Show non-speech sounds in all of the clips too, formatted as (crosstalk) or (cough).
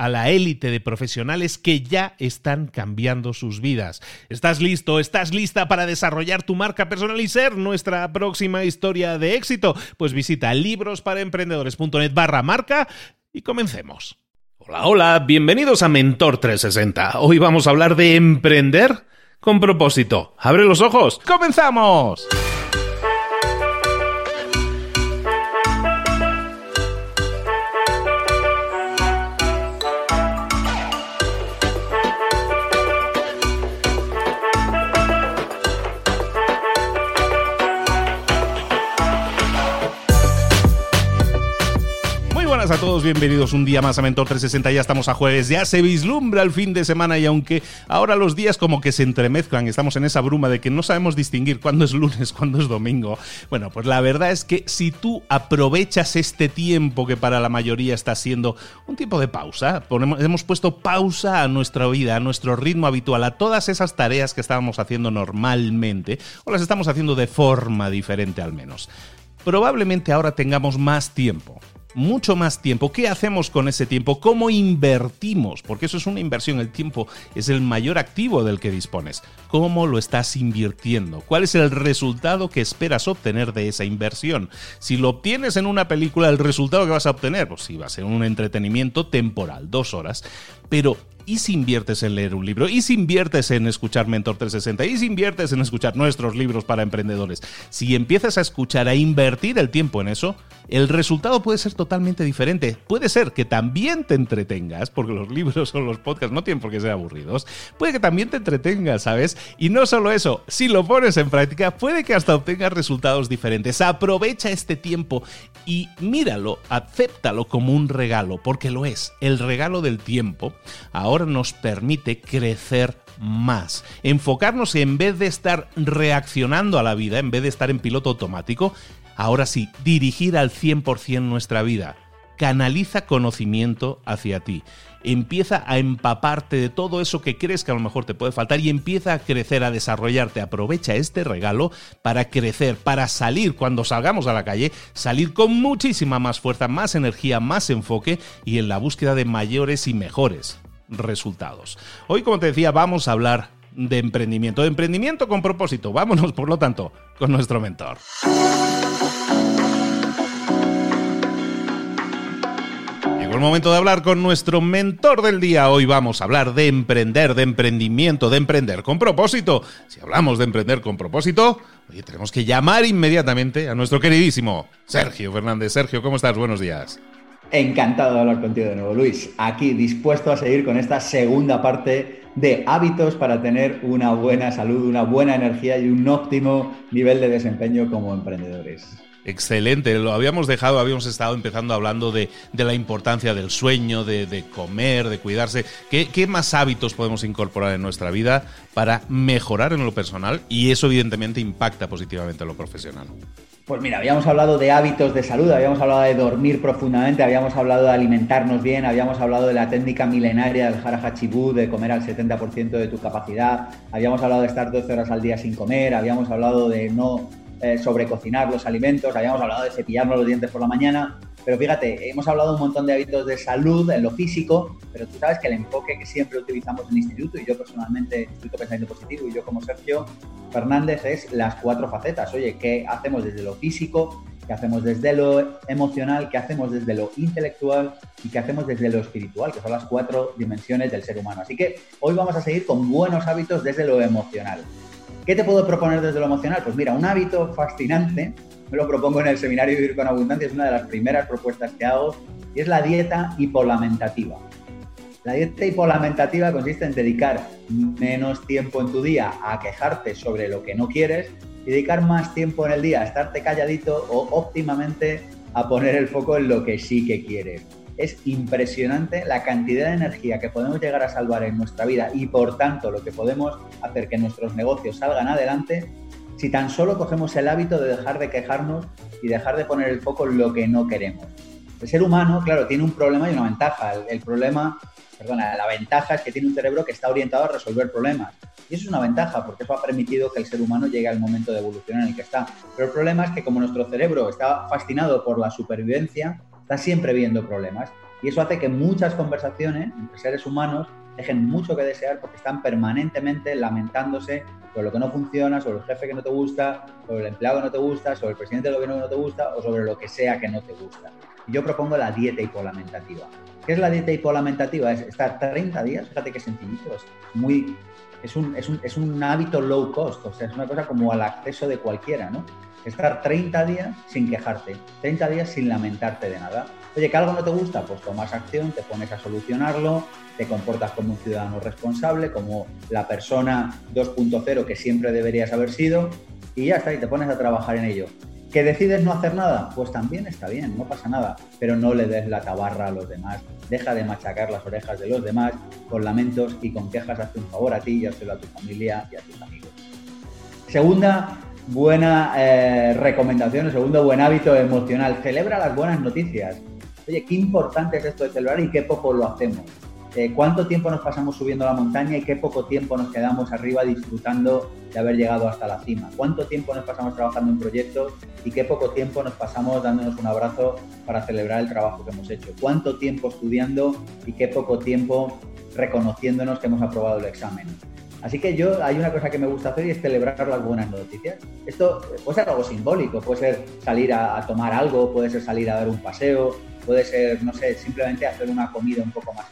a la élite de profesionales que ya están cambiando sus vidas. ¿Estás listo? ¿Estás lista para desarrollar tu marca personal y ser nuestra próxima historia de éxito? Pues visita librosparaemprendedores.net barra marca y comencemos. Hola, hola, bienvenidos a Mentor 360. Hoy vamos a hablar de emprender con propósito. ¡Abre los ojos! ¡Comenzamos! A todos, bienvenidos un día más a Mentor 360. Ya estamos a jueves, ya se vislumbra el fin de semana y aunque ahora los días como que se entremezclan, estamos en esa bruma de que no sabemos distinguir cuándo es lunes, (laughs) cuándo es domingo. Bueno, pues la verdad es que si tú aprovechas este tiempo que para la mayoría está siendo un tiempo de pausa, hemos puesto pausa a nuestra vida, a nuestro ritmo habitual, a todas esas tareas que estábamos haciendo normalmente o las estamos haciendo de forma diferente al menos. Probablemente ahora tengamos más tiempo mucho más tiempo. ¿Qué hacemos con ese tiempo? ¿Cómo invertimos? Porque eso es una inversión. El tiempo es el mayor activo del que dispones. ¿Cómo lo estás invirtiendo? ¿Cuál es el resultado que esperas obtener de esa inversión? Si lo obtienes en una película, el resultado que vas a obtener, pues sí, va a ser un entretenimiento temporal, dos horas. Pero ¿Y si inviertes en leer un libro? ¿Y si inviertes en escuchar Mentor 360? ¿Y si inviertes en escuchar nuestros libros para emprendedores? Si empiezas a escuchar, a invertir el tiempo en eso, el resultado puede ser totalmente diferente. Puede ser que también te entretengas, porque los libros o los podcasts no tienen por qué ser aburridos. Puede que también te entretengas, ¿sabes? Y no solo eso, si lo pones en práctica, puede que hasta obtengas resultados diferentes. Aprovecha este tiempo y míralo, acéptalo como un regalo, porque lo es. El regalo del tiempo ahora nos permite crecer más. Enfocarnos en vez de estar reaccionando a la vida, en vez de estar en piloto automático, ahora sí, dirigir al 100% nuestra vida. Canaliza conocimiento hacia ti. Empieza a empaparte de todo eso que crees que a lo mejor te puede faltar y empieza a crecer, a desarrollarte. Aprovecha este regalo para crecer, para salir cuando salgamos a la calle, salir con muchísima más fuerza, más energía, más enfoque y en la búsqueda de mayores y mejores resultados. Hoy, como te decía, vamos a hablar de emprendimiento, de emprendimiento con propósito. Vámonos, por lo tanto, con nuestro mentor. Llegó el momento de hablar con nuestro mentor del día. Hoy vamos a hablar de emprender, de emprendimiento, de emprender con propósito. Si hablamos de emprender con propósito, hoy tenemos que llamar inmediatamente a nuestro queridísimo Sergio Fernández. Sergio, ¿cómo estás? Buenos días. Encantado de hablar contigo de nuevo, Luis. Aquí dispuesto a seguir con esta segunda parte de hábitos para tener una buena salud, una buena energía y un óptimo nivel de desempeño como emprendedores. Excelente, lo habíamos dejado, habíamos estado empezando hablando de, la importancia del sueño, de, comer, de cuidarse. ¿Qué, ¿Qué, más hábitos podemos incorporar en nuestra vida para mejorar en lo personal? Y eso evidentemente impacta positivamente en lo profesional. Pues mira, habíamos hablado de hábitos de salud, habíamos hablado de dormir profundamente, habíamos hablado de alimentarnos bien, habíamos hablado de la técnica milenaria del Harahachibu, de comer al 70% de tu capacidad, habíamos hablado de estar 12 horas al día sin comer, habíamos hablado de no eh, sobrecocinar los alimentos, habíamos hablado de cepillarnos los dientes por la mañana, pero fíjate, hemos hablado un montón de hábitos de salud en lo físico, pero tú sabes que el enfoque que siempre utilizamos en el instituto, y yo personalmente, Instituto Pensamiento Positivo, y yo como Sergio Fernández, es las cuatro facetas. Oye, ¿qué hacemos desde lo físico? ¿Qué hacemos desde lo emocional? ¿Qué hacemos desde lo intelectual? ¿Y qué hacemos desde lo espiritual? Que son las cuatro dimensiones del ser humano. Así que hoy vamos a seguir con buenos hábitos desde lo emocional. ¿Qué te puedo proponer desde lo emocional? Pues mira, un hábito fascinante me lo propongo en el seminario Vivir con Abundancia, es una de las primeras propuestas que hago, y es la dieta hipolamentativa. La dieta hipolamentativa consiste en dedicar menos tiempo en tu día a quejarte sobre lo que no quieres y dedicar más tiempo en el día a estarte calladito o óptimamente a poner el foco en lo que sí que quieres. Es impresionante la cantidad de energía que podemos llegar a salvar en nuestra vida y por tanto lo que podemos hacer que nuestros negocios salgan adelante si tan solo cogemos el hábito de dejar de quejarnos y dejar de poner el foco en lo que no queremos. El ser humano, claro, tiene un problema y una ventaja. El, problema, perdona, la ventaja es que tiene un cerebro que está orientado a resolver problemas. Y eso es una ventaja, porque eso ha permitido que el ser humano llegue al momento de evolución en el que está. Pero el problema es que como nuestro cerebro está fascinado por la supervivencia, está siempre viendo problemas. Y eso hace que muchas conversaciones entre seres humanos dejen mucho que desear porque están permanentemente lamentándose sobre lo que no funciona, sobre el jefe que no te gusta, sobre el empleado que no te gusta, sobre el presidente del gobierno que no te gusta o sobre lo que sea que no te gusta. yo propongo la dieta hipolamentativa. ¿Qué es la dieta hipolamentativa? Es estar 30 días, fíjate qué sencillito, es muy... Es un, es, un, es un hábito low cost, o sea, es una cosa como al acceso de cualquiera, ¿no? Estar 30 días sin quejarte, 30 días sin lamentarte de nada. Oye, que algo no te gusta, pues tomas acción, te pones a solucionarlo, te comportas como un ciudadano responsable, como la persona 2.0 que siempre deberías haber sido y ya está, y te pones a trabajar en ello. ¿Que decides no hacer nada? Pues también está bien, no pasa nada, pero no le des la tabarra a los demás, deja de machacar las orejas de los demás con lamentos y con quejas, hazte un favor a ti y hazlo a tu familia y a tus amigos. Segunda buena eh, recomendación, segundo buen hábito emocional, celebra las buenas noticias. Oye, qué importante es esto de celebrar y qué poco lo hacemos. Eh, cuánto tiempo nos pasamos subiendo la montaña y qué poco tiempo nos quedamos arriba disfrutando de haber llegado hasta la cima. Cuánto tiempo nos pasamos trabajando en proyectos y qué poco tiempo nos pasamos dándonos un abrazo para celebrar el trabajo que hemos hecho. Cuánto tiempo estudiando y qué poco tiempo reconociéndonos que hemos aprobado el examen. Así que yo hay una cosa que me gusta hacer y es celebrar las buenas noticias. Esto puede ser algo simbólico, puede ser salir a, a tomar algo, puede ser salir a dar un paseo, puede ser, no sé, simplemente hacer una comida un poco más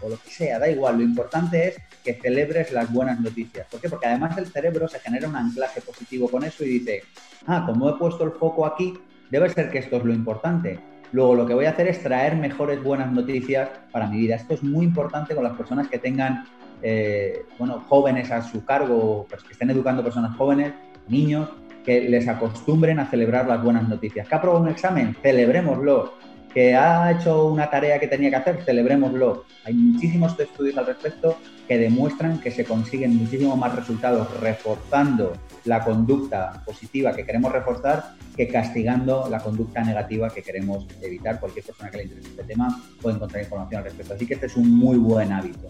o lo que sea, da igual. Lo importante es que celebres las buenas noticias. ¿Por qué? Porque además el cerebro se genera un anclaje positivo con eso y dice, ah, como he puesto el foco aquí, debe ser que esto es lo importante. Luego lo que voy a hacer es traer mejores buenas noticias para mi vida. Esto es muy importante con las personas que tengan, eh, bueno, jóvenes a su cargo, pues que estén educando personas jóvenes, niños, que les acostumbren a celebrar las buenas noticias. ¿Que aprobado un examen? Celebrémoslo que ha hecho una tarea que tenía que hacer, celebrémoslo. Hay muchísimos estudios al respecto que demuestran que se consiguen muchísimo más resultados reforzando la conducta positiva que queremos reforzar que castigando la conducta negativa que queremos evitar. Cualquier persona que le interese este tema puede encontrar información al respecto. Así que este es un muy buen hábito.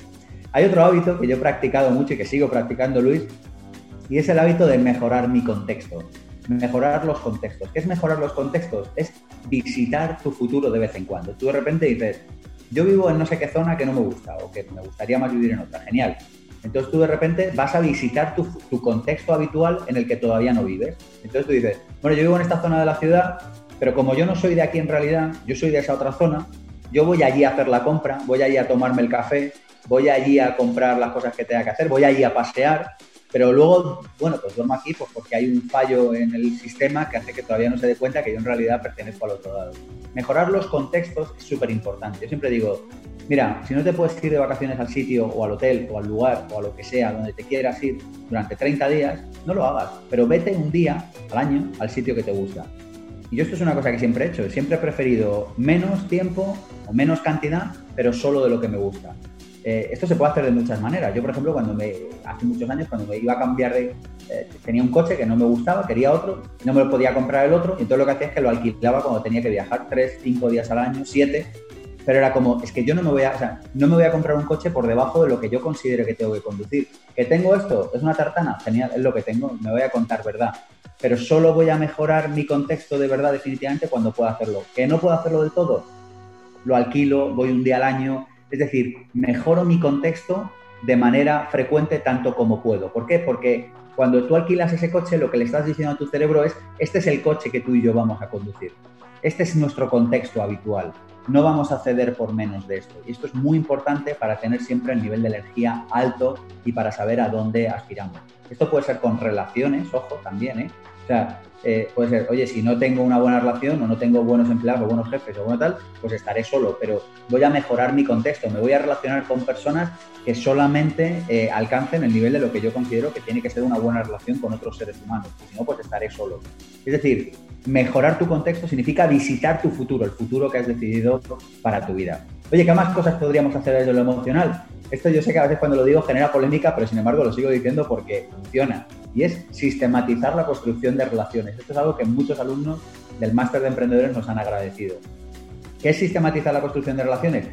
Hay otro hábito que yo he practicado mucho y que sigo practicando, Luis, y es el hábito de mejorar mi contexto mejorar los contextos. ¿Qué es mejorar los contextos? Es visitar tu futuro de vez en cuando. Tú de repente dices, yo vivo en no sé qué zona que no me gusta o que me gustaría más vivir en otra. Genial. Entonces tú de repente vas a visitar tu, contexto habitual en el que todavía no vives. Entonces tú dices, bueno, yo vivo en esta zona de la ciudad, pero como yo no soy de aquí en realidad, yo soy de esa otra zona, yo voy allí a hacer la compra, voy allí a tomarme el café, voy allí a comprar las cosas que tenga que hacer, voy allí a pasear pero luego, bueno, pues duermo aquí pues porque hay un fallo en el sistema que hace que todavía no se dé cuenta que yo en realidad pertenezco al otro lado. Mejorar los contextos es súper importante. Yo siempre digo, mira, si no te puedes ir de vacaciones al sitio o al hotel o al lugar o a lo que sea donde te quieras ir durante 30 días, no lo hagas, pero vete un día al año al sitio que te gusta. Y yo esto es una cosa que siempre he hecho. Siempre he preferido menos tiempo o menos cantidad, pero solo de lo que me gusta. Eh, esto se puede hacer de muchas maneras. Yo, por ejemplo, cuando me, hace muchos años, cuando me iba a cambiar de... Eh, tenía un coche que no me gustaba, quería otro, no me lo podía comprar el otro, y entonces lo que hacía es que lo alquilaba cuando tenía que viajar tres, cinco días al año, siete, pero era como, es que yo no me voy a, o sea, no me voy a comprar un coche por debajo de lo que yo considero que tengo que conducir. Que tengo esto, es una tartana, genial, es lo que tengo, me voy a contar verdad. Pero solo voy a mejorar mi contexto de verdad definitivamente cuando pueda hacerlo. Que no puedo hacerlo del todo, lo alquilo, voy un día al año, es decir, mejoro mi contexto de manera frecuente tanto como puedo. ¿Por qué? Porque cuando tú alquilas ese coche, lo que le estás diciendo a tu cerebro es, este es el coche que tú y yo vamos a conducir. Este es nuestro contexto habitual no vamos a ceder por menos de esto. Y esto es muy importante para tener siempre el nivel de energía alto y para saber a dónde aspiramos. Esto puede ser con relaciones, ojo, también, ¿eh? O sea, eh, puede ser, oye, si no tengo una buena relación o no tengo buenos empleados o buenos jefes o bueno tal, pues estaré solo, pero voy a mejorar mi contexto, me voy a relacionar con personas que solamente eh, alcancen el nivel de lo que yo considero que tiene que ser una buena relación con otros seres humanos, si no, pues estaré solo. Es decir, mejorar tu contexto significa visitar tu futuro, el futuro que has decidido para tu vida. Oye, ¿qué más cosas podríamos hacer desde lo emocional? Esto yo sé que a veces cuando lo digo genera polémica, pero sin embargo lo sigo diciendo porque funciona. Y es sistematizar la construcción de relaciones. Esto es algo que muchos alumnos del máster de emprendedores nos han agradecido. ¿Qué es sistematizar la construcción de relaciones?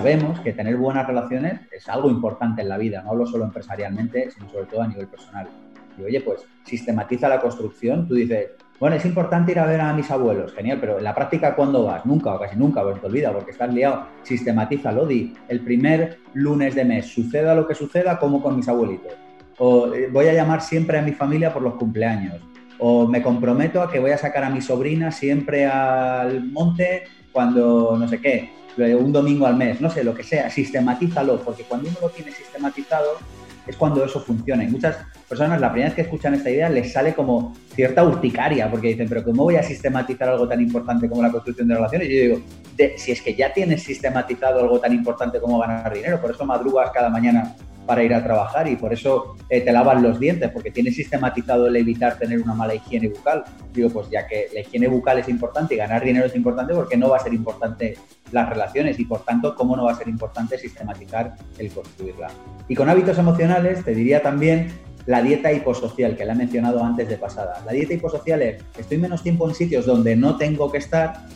sabemos que tener buenas relaciones es algo importante en la vida, no hablo solo empresarialmente, sino sobre todo a nivel personal. Y oye, pues sistematiza la construcción, tú dices, bueno, es importante ir a ver a mis abuelos, genial, pero en la práctica, ¿cuándo vas? Nunca o casi nunca, porque te olvida, porque estás liado. Sistematízalo, di, el primer lunes de mes, suceda lo que suceda, como con mis abuelitos. O eh, voy a llamar siempre a mi familia por los cumpleaños. O me comprometo a que voy a sacar a mi sobrina siempre al monte cuando no sé qué un domingo al mes, no sé, lo que sea, sistematízalo, porque cuando uno lo tiene sistematizado es cuando eso funciona. Y muchas personas, la primera vez que escuchan esta idea, les sale como cierta urticaria, porque dicen, pero ¿cómo voy a sistematizar algo tan importante como la construcción de relaciones? Y yo digo, si es que ya tienes sistematizado algo tan importante como ganar dinero, por eso madrugas cada mañana para ir a trabajar y por eso eh, te lavas los dientes, porque tienes sistematizado el evitar tener una mala higiene bucal. Digo, pues ya que la higiene bucal es importante y ganar dinero es importante, porque no va a ser importante las relaciones y por tanto, ¿cómo no va a ser importante sistematizar el construirla? Y con hábitos emocionales, te diría también la dieta hiposocial, que la he mencionado antes de pasada. La dieta hiposocial es, estoy menos tiempo en sitios donde no tengo que estar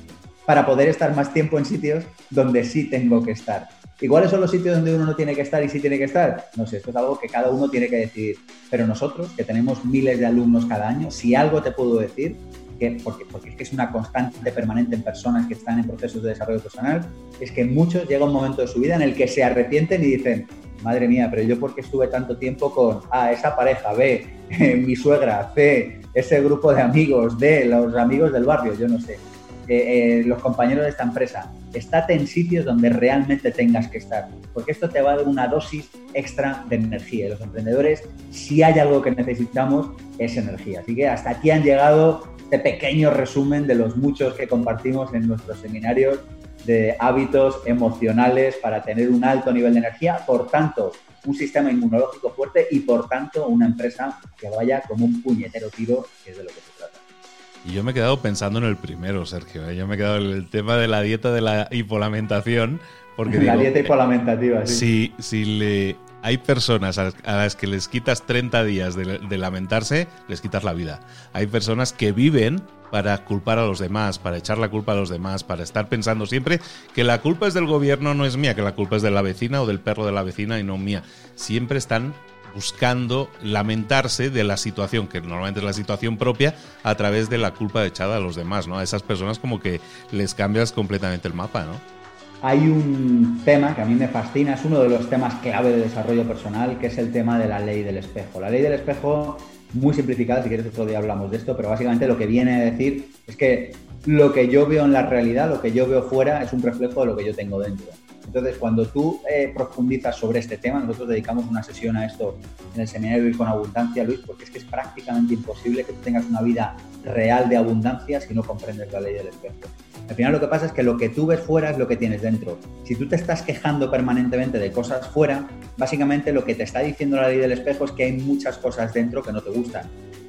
para poder estar más tiempo en sitios donde sí tengo que estar. ¿Y cuáles son los sitios donde uno no tiene que estar y sí tiene que estar? No sé, esto es algo que cada uno tiene que decidir. Pero nosotros, que tenemos miles de alumnos cada año, si algo te puedo decir, que, porque, porque es que es una constante permanente en personas que están en procesos de desarrollo personal, es que muchos llega un momento de su vida en el que se arrepienten y dicen, madre mía, pero yo porque estuve tanto tiempo con A, esa pareja, B, (laughs) mi suegra, C, ese grupo de amigos, D, los amigos del barrio, yo no sé. Eh, los compañeros de esta empresa, estate en sitios donde realmente tengas que estar, porque esto te va a dar una dosis extra de energía. Y los emprendedores, si hay algo que necesitamos, es energía. Así que hasta aquí han llegado este pequeño resumen de los muchos que compartimos en nuestros seminarios de hábitos emocionales para tener un alto nivel de energía, por tanto, un sistema inmunológico fuerte y por tanto una empresa que vaya como un puñetero tiro, que es de lo que se trata. Y yo me he quedado pensando en el primero, Sergio. ¿eh? Yo me he quedado en el tema de la dieta de la hipolamentación. Porque la dieta hipolamentativa, sí. Si, si le, hay personas a, las que les quitas 30 días de, lamentarse, les quitas la vida. Hay personas que viven para culpar a los demás, para echar la culpa a los demás, para estar pensando siempre que la culpa es del gobierno, no es mía, que la culpa es de la vecina o del perro de la vecina y no mía. Siempre están buscando lamentarse de la situación, que normalmente es la situación propia, a través de la culpa echada a los demás, ¿no? A esas personas como que les cambias completamente el mapa, ¿no? Hay un tema que a mí me fascina, es uno de los temas clave de desarrollo personal, que es el tema de la ley del espejo. La ley del espejo, muy simplificada, si quieres otro día hablamos de esto, pero básicamente lo que viene a decir es que lo que yo veo en la realidad, lo que yo veo fuera, es un reflejo de lo que yo tengo dentro. Entonces, cuando tú eh, profundizas sobre este tema, nosotros dedicamos una sesión a esto en el seminario Vivir con Abundancia, Luis, porque es que es prácticamente imposible que tú tengas una vida real de abundancia si no comprendes la ley del espejo. Al final lo que pasa es que lo que tú ves fuera es lo que tienes dentro. Si tú te estás quejando permanentemente de cosas fuera, básicamente lo que te está diciendo la ley del espejo es que hay muchas cosas dentro que no te gustan.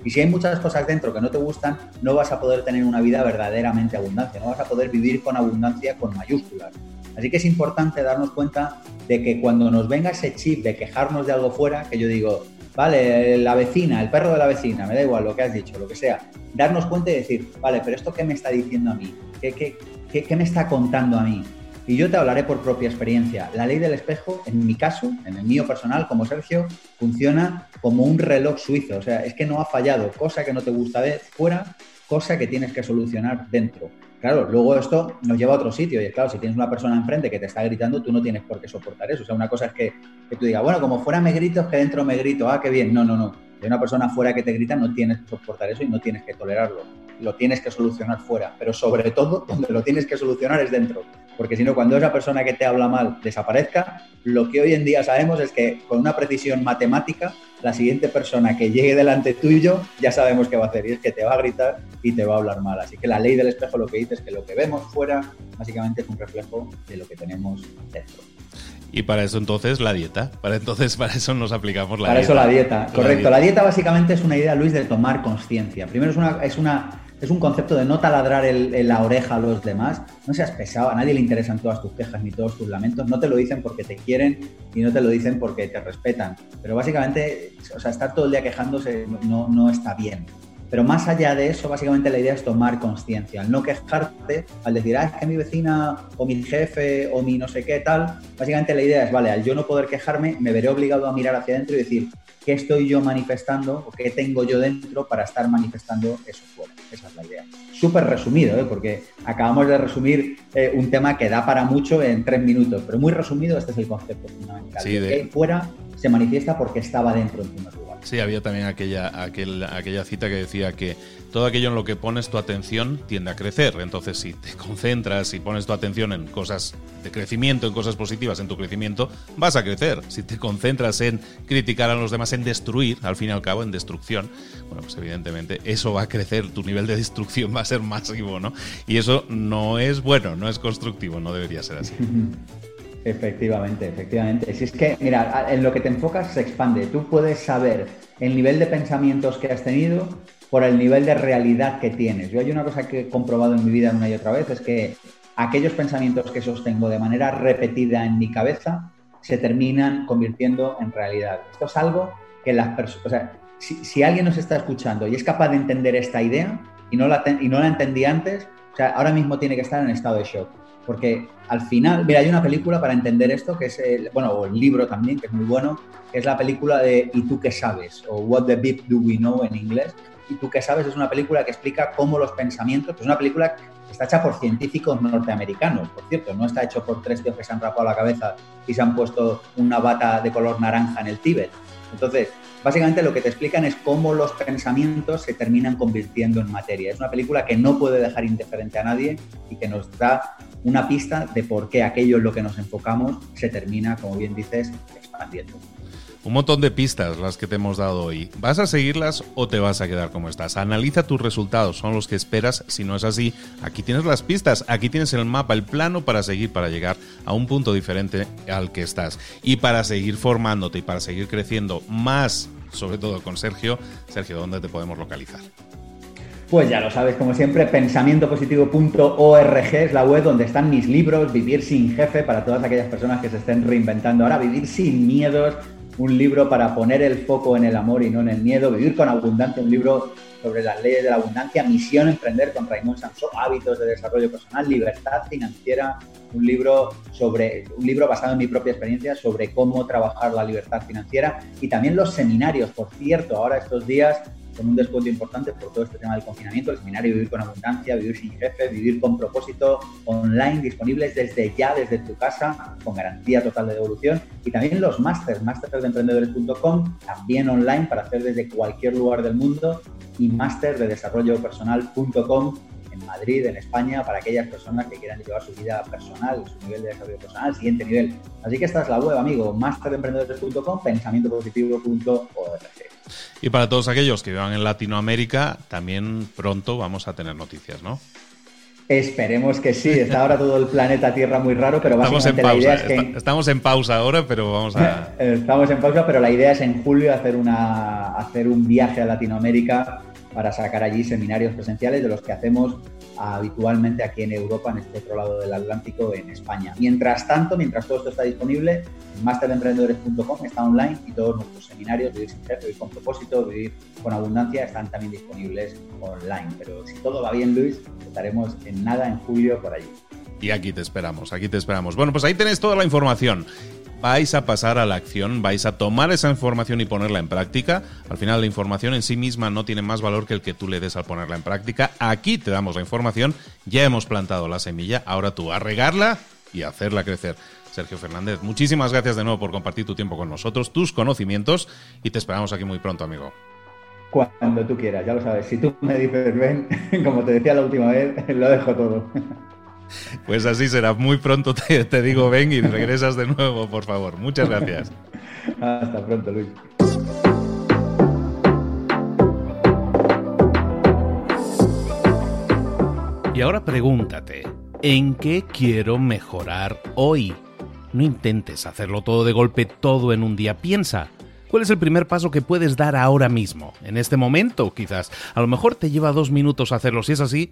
Y si hay muchas cosas dentro que no te gustan, no vas a poder tener una vida verdaderamente abundante, no vas a poder vivir con abundancia con mayúsculas. Así que es importante darnos cuenta de que cuando nos venga ese chip de quejarnos de algo fuera, que yo digo, vale, la vecina, el perro de la vecina, me da igual lo que has dicho, lo que sea, darnos cuenta y decir, vale, pero esto qué me está diciendo a mí, qué, qué, qué, me está contando a mí. Y yo te hablaré por propia experiencia. La ley del espejo, en mi caso, en el mío personal, como Sergio, funciona como un reloj suizo. O sea, es que no ha fallado. Cosa que no te gusta ver fuera, cosa que tienes que solucionar dentro. Claro, luego esto nos lleva a otro sitio y claro, si tienes una persona enfrente que te está gritando, tú no tienes por qué soportar eso. O sea, una cosa es que, que tú digas, bueno, como fuera me grito, es que dentro me grito, ah, qué bien. No, no, no. Si una persona fuera que te grita, no tienes que soportar eso y no tienes que tolerarlo. Lo tienes que solucionar fuera. Pero sobre todo, (laughs) donde lo tienes que solucionar es dentro. Porque si no, cuando esa persona que te habla mal desaparezca, lo que hoy en día sabemos es que con una precisión matemática, la siguiente persona que llegue delante tuyo ya sabemos qué va a hacer y es que te va a gritar y te va a hablar mal. Así que la ley del espejo lo que dice es que lo que vemos fuera básicamente es un reflejo de lo que tenemos dentro. Y para eso entonces la dieta. Para entonces (laughs) para eso nos aplicamos la dieta. Para eso la dieta, correcto. La dieta. básicamente es una idea, Luis, de tomar conciencia. Primero es una, es una es un concepto de no taladrar el, la oreja a los demás. No seas pesado, a nadie le interesan todas tus quejas ni todos tus lamentos. No te lo dicen porque te quieren y no te lo dicen porque te respetan. Pero básicamente, o sea, estar todo el día quejándose no, no está bien. Pero más allá de eso, básicamente la idea es tomar conciencia, al no quejarte, al decir, ah, es que mi vecina o mi jefe o mi no sé qué tal, básicamente la idea es, vale, al yo no poder quejarme, me veré obligado a mirar hacia adentro y decir, ¿qué estoy yo manifestando o qué tengo yo dentro para estar manifestando eso? Esa es la idea. Súper resumido, ¿eh? porque acabamos de resumir eh, un tema que da para mucho en tres minutos, pero muy resumido, este es el concepto fundamental. Sí, que fuera se manifiesta porque estaba dentro en primer lugar. Sí, había también aquella, aquella cita que decía que todo aquello en lo que pones tu atención tiende a crecer. Entonces, si te (laughs) concentras y pones tu atención en cosas de crecimiento, en cosas positivas en tu crecimiento, vas a crecer. Si te concentras en criticar a los demás, en destruir, al fin y al cabo, en destrucción, bueno, pues evidentemente eso va a crecer, tu nivel de destrucción va a ser (laughs) masivo, ¿no? Y eso no es bueno, no es constructivo, no debería ser así. (laughs) Efectivamente, efectivamente. Si es que, mira, en lo que te enfocas se expande. Tú puedes saber el nivel de pensamientos que has tenido por el nivel de realidad que tienes. Yo hay una cosa que he comprobado en mi vida una y otra vez, es que aquellos pensamientos que sostengo de manera repetida en mi cabeza se terminan convirtiendo en realidad. Esto es algo que las personas, o sea, si, alguien nos está escuchando y es capaz de entender esta idea y no la, y no la entendí antes, o sea, ahora mismo tiene que estar en estado de shock porque al final, mira, hay una película para entender esto, que es, el, bueno, o el libro también, que es muy bueno, que es la película de ¿Y tú qué sabes? o What the Beep Do We Know en inglés. ¿Y tú qué sabes? Es una película que explica cómo los pensamientos, es una película que está hecha por científicos norteamericanos, por cierto, no está hecho por tres tíos que se han rapado la cabeza y se han puesto una bata de color naranja en el Tíbet. Entonces, básicamente lo que te explican es cómo los pensamientos se terminan convirtiendo en materia. Es una película que no puede dejar indiferente a nadie y que nos da una pista de por qué aquello en lo que nos enfocamos se termina, como bien dices, expandiendo. Un montón de pistas las que te hemos dado hoy. ¿Vas a seguirlas o te vas a quedar como estás? Analiza tus resultados, son los que esperas. Si no es así, aquí tienes las pistas, aquí tienes el mapa, el plano para seguir, para llegar a un punto diferente al que estás. Y para seguir formándote y para seguir creciendo más, sobre todo con Sergio. Sergio, ¿dónde te podemos localizar? Pues ya lo sabes, como siempre, pensamientopositivo.org es la web donde están mis libros, Vivir sin jefe, para todas aquellas personas que se estén reinventando ahora, Vivir sin miedos, un libro para poner el foco en el amor y no en el miedo, Vivir con abundancia, un libro sobre las leyes de la abundancia, Misión Emprender con Raymond Sansó, Hábitos de Desarrollo Personal, Libertad Financiera, un libro sobre un libro basado en mi propia experiencia sobre cómo trabajar la libertad financiera y también los seminarios, por cierto, ahora estos días con un descuento importante por todo este tema del confinamiento, el seminario Vivir con Abundancia, Vivir sin Jefe, Vivir con Propósito, online, disponibles desde ya, desde tu casa, con garantía total de devolución, y también los másters, mastersdeemprendedores.com, también online para hacer desde cualquier lugar del mundo, y máster en Madrid, en España, para aquellas personas que quieran llevar su vida personal, su nivel de desarrollo personal siguiente nivel. Así que esta es la web, amigo, masteremprendedores.com, pensamientopositivo.org. Y para todos aquellos que vivan en Latinoamérica, también pronto vamos a tener noticias, ¿no? Esperemos que sí. Está ahora todo el planeta Tierra muy raro, pero básicamente la idea es que... Estamos en pausa ahora, pero vamos a... (laughs) Estamos en pausa, pero la idea es en julio hacer, una, hacer un viaje a Latinoamérica para sacar allí seminarios presenciales de los que hacemos habitualmente aquí en Europa, en este otro lado del Atlántico, en España. Mientras tanto, mientras todo esto está disponible, masteremprendedores.com está online y todos nuestros seminarios, Vivir sin jefe, Vivir con propósito, Vivir con abundancia, están también disponibles online. Pero si todo va bien, Luis, estaremos en nada en julio por allí. Y aquí te esperamos, aquí te esperamos. Bueno, pues ahí tenéis toda la información vais a pasar a la acción, vais a tomar esa información y ponerla en práctica. Al final la información en sí misma no tiene más valor que el que tú le des al ponerla en práctica. Aquí te damos la información, ya hemos plantado la semilla, ahora tú a regarla y hacerla crecer. Sergio Fernández, muchísimas gracias de nuevo por compartir tu tiempo con nosotros, tus conocimientos y te esperamos aquí muy pronto, amigo. Cuando tú quieras, ya lo sabes. Si tú me dices ven, (laughs) como te decía la última vez, lo dejo todo. (laughs) Pues así será. Muy pronto te, digo ven y regresas de nuevo, por favor. Muchas gracias. Hasta pronto, Luis. Y ahora pregúntate, ¿en qué quiero mejorar hoy? No intentes hacerlo todo de golpe, todo en un día. Piensa, ¿cuál es el primer paso que puedes dar ahora mismo? En este momento, quizás. A lo mejor te lleva dos minutos hacerlo. Si es así,